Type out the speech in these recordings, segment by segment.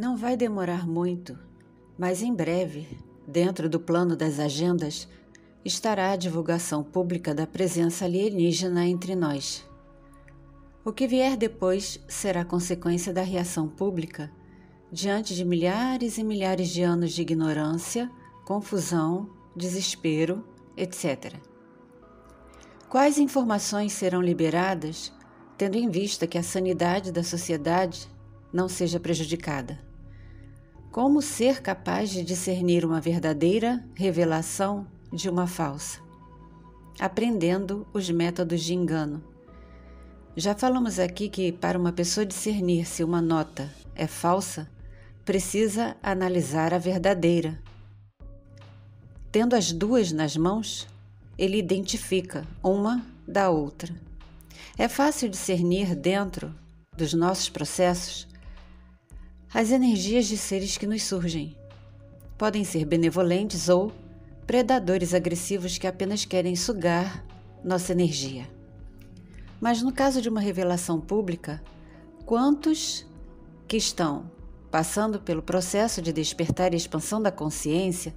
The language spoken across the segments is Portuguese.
Não vai demorar muito, mas em breve, dentro do plano das agendas, estará a divulgação pública da presença alienígena entre nós. O que vier depois será consequência da reação pública diante de milhares e milhares de anos de ignorância, confusão, desespero, etc. Quais informações serão liberadas, tendo em vista que a sanidade da sociedade não seja prejudicada? Como ser capaz de discernir uma verdadeira revelação de uma falsa? Aprendendo os métodos de engano já falamos aqui que para uma pessoa discernir se uma nota é falsa, precisa analisar a verdadeira. Tendo as duas nas mãos, ele identifica uma da outra. É fácil discernir dentro dos nossos processos as energias de seres que nos surgem. Podem ser benevolentes ou predadores agressivos que apenas querem sugar nossa energia. Mas no caso de uma revelação pública, quantos que estão passando pelo processo de despertar e expansão da consciência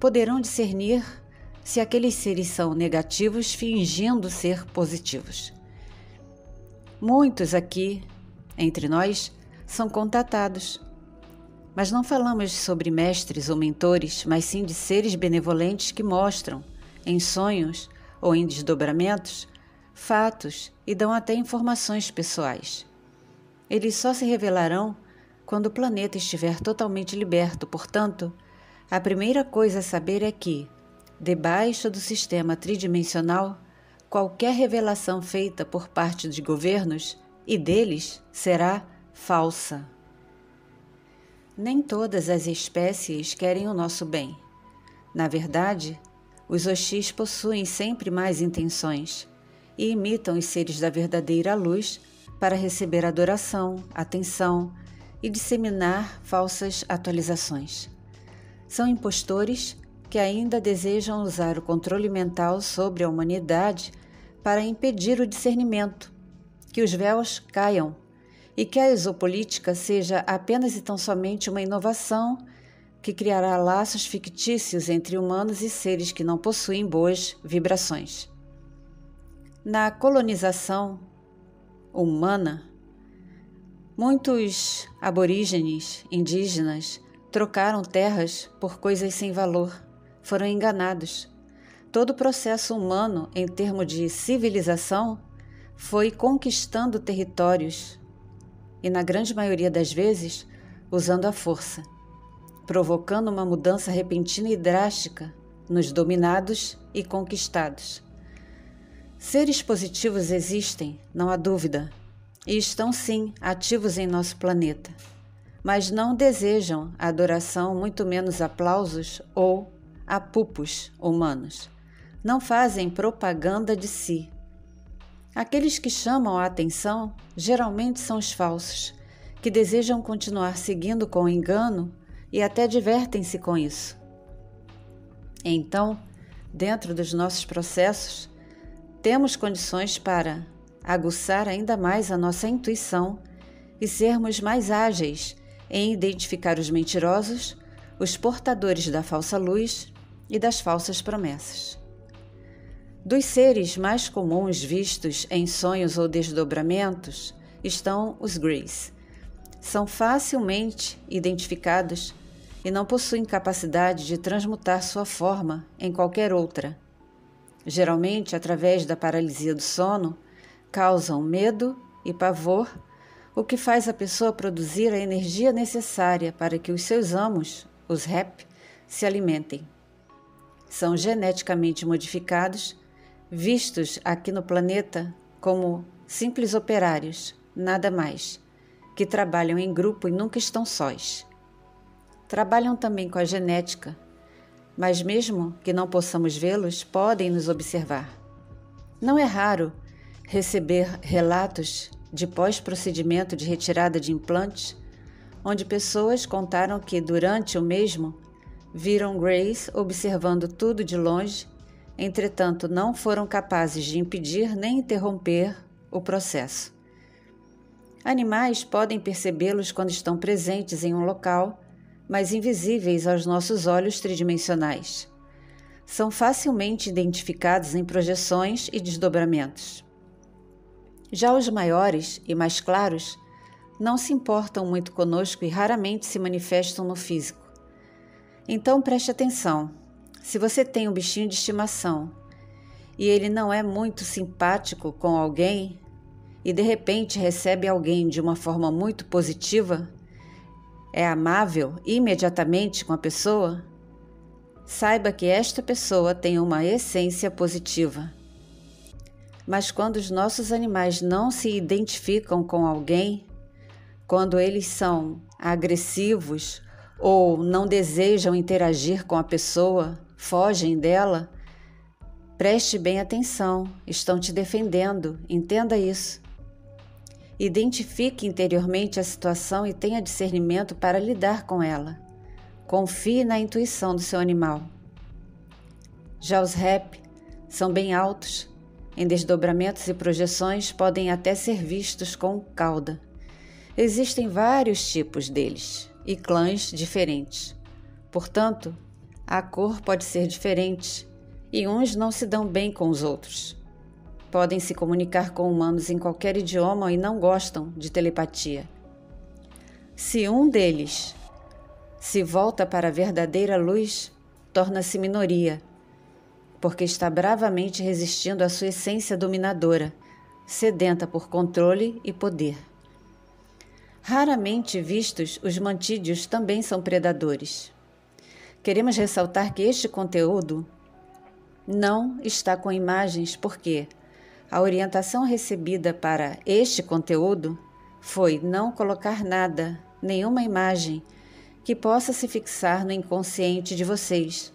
poderão discernir se aqueles seres são negativos fingindo ser positivos? Muitos aqui, entre nós, são contatados. Mas não falamos sobre mestres ou mentores, mas sim de seres benevolentes que mostram, em sonhos ou em desdobramentos, fatos e dão até informações pessoais. Eles só se revelarão quando o planeta estiver totalmente liberto, portanto, a primeira coisa a saber é que, debaixo do sistema tridimensional, qualquer revelação feita por parte de governos e deles será falsa. Nem todas as espécies querem o nosso bem. Na verdade, os Oxis possuem sempre mais intenções e imitam os seres da verdadeira luz para receber adoração, atenção e disseminar falsas atualizações. São impostores que ainda desejam usar o controle mental sobre a humanidade para impedir o discernimento, que os véus caiam e que a exopolítica seja apenas e tão somente uma inovação que criará laços fictícios entre humanos e seres que não possuem boas vibrações. Na colonização humana, muitos aborígenes indígenas trocaram terras por coisas sem valor, foram enganados. Todo o processo humano, em termos de civilização, foi conquistando territórios e, na grande maioria das vezes, usando a força, provocando uma mudança repentina e drástica nos dominados e conquistados. Seres positivos existem, não há dúvida, e estão sim ativos em nosso planeta, mas não desejam adoração, muito menos aplausos ou apupos humanos. Não fazem propaganda de si. Aqueles que chamam a atenção geralmente são os falsos, que desejam continuar seguindo com engano e até divertem-se com isso. Então, dentro dos nossos processos, temos condições para aguçar ainda mais a nossa intuição e sermos mais ágeis em identificar os mentirosos, os portadores da falsa luz e das falsas promessas. Dos seres mais comuns vistos em sonhos ou desdobramentos estão os Greys. São facilmente identificados e não possuem capacidade de transmutar sua forma em qualquer outra geralmente através da paralisia do sono, causam medo e pavor, o que faz a pessoa produzir a energia necessária para que os seus amos, os REP, se alimentem. São geneticamente modificados, vistos aqui no planeta como simples operários, nada mais, que trabalham em grupo e nunca estão sós. Trabalham também com a genética, mas mesmo que não possamos vê-los, podem nos observar. Não é raro receber relatos de pós-procedimento de retirada de implantes, onde pessoas contaram que durante o mesmo viram Grace observando tudo de longe, entretanto não foram capazes de impedir nem interromper o processo. Animais podem percebê-los quando estão presentes em um local, mas invisíveis aos nossos olhos tridimensionais. São facilmente identificados em projeções e desdobramentos. Já os maiores e mais claros não se importam muito conosco e raramente se manifestam no físico. Então preste atenção. Se você tem um bichinho de estimação e ele não é muito simpático com alguém e de repente recebe alguém de uma forma muito positiva, é amável imediatamente com a pessoa, saiba que esta pessoa tem uma essência positiva. Mas quando os nossos animais não se identificam com alguém, quando eles são agressivos ou não desejam interagir com a pessoa, fogem dela, preste bem atenção, estão te defendendo, entenda isso. Identifique interiormente a situação e tenha discernimento para lidar com ela. Confie na intuição do seu animal. Já os rap são bem altos, em desdobramentos e projeções podem até ser vistos com cauda. Existem vários tipos deles e clãs diferentes. Portanto, a cor pode ser diferente e uns não se dão bem com os outros. Podem se comunicar com humanos em qualquer idioma e não gostam de telepatia. Se um deles se volta para a verdadeira luz, torna-se minoria, porque está bravamente resistindo à sua essência dominadora, sedenta por controle e poder. Raramente vistos, os mantídeos também são predadores. Queremos ressaltar que este conteúdo não está com imagens porque a orientação recebida para este conteúdo foi não colocar nada, nenhuma imagem que possa se fixar no inconsciente de vocês,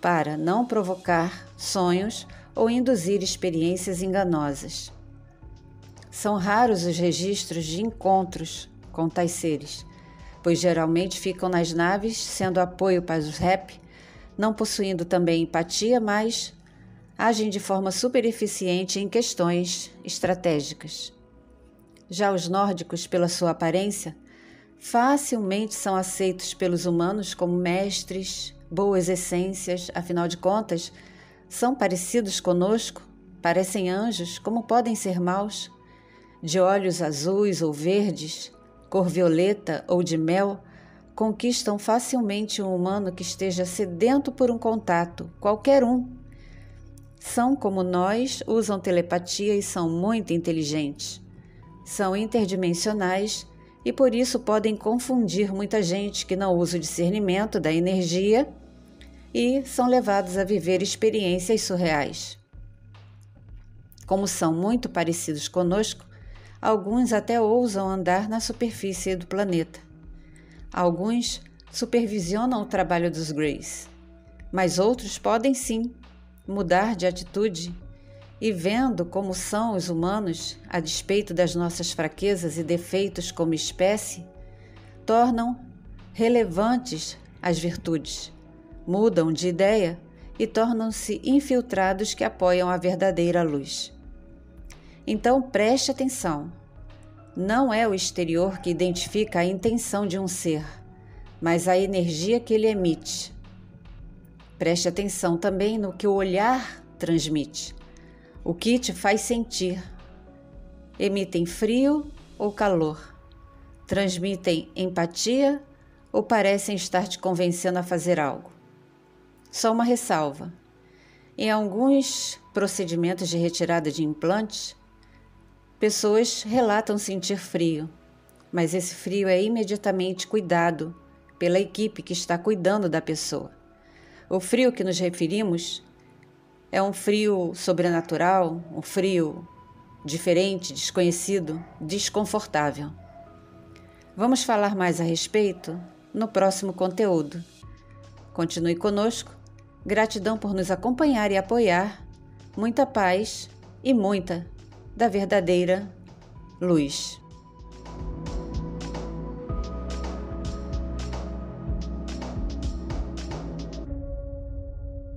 para não provocar sonhos ou induzir experiências enganosas. São raros os registros de encontros com tais seres, pois geralmente ficam nas naves sendo apoio para os rap, não possuindo também empatia, mas agem de forma super eficiente em questões estratégicas. Já os nórdicos, pela sua aparência, facilmente são aceitos pelos humanos como mestres, boas essências, afinal de contas, são parecidos conosco, parecem anjos, como podem ser maus? De olhos azuis ou verdes, cor violeta ou de mel, conquistam facilmente um humano que esteja sedento por um contato, qualquer um. São como nós, usam telepatia e são muito inteligentes. São interdimensionais e por isso podem confundir muita gente que não usa o discernimento da energia e são levados a viver experiências surreais. Como são muito parecidos conosco, Alguns até ousam andar na superfície do planeta. Alguns supervisionam o trabalho dos Greys, mas outros podem sim mudar de atitude e, vendo como são os humanos, a despeito das nossas fraquezas e defeitos como espécie, tornam relevantes as virtudes, mudam de ideia e tornam-se infiltrados que apoiam a verdadeira luz. Então preste atenção. Não é o exterior que identifica a intenção de um ser, mas a energia que ele emite. Preste atenção também no que o olhar transmite, o que te faz sentir. Emitem frio ou calor, transmitem empatia ou parecem estar te convencendo a fazer algo. Só uma ressalva: em alguns procedimentos de retirada de implantes, Pessoas relatam sentir frio, mas esse frio é imediatamente cuidado pela equipe que está cuidando da pessoa. O frio que nos referimos é um frio sobrenatural, um frio diferente, desconhecido, desconfortável. Vamos falar mais a respeito no próximo conteúdo. Continue conosco. Gratidão por nos acompanhar e apoiar. Muita paz e muita da verdadeira luz.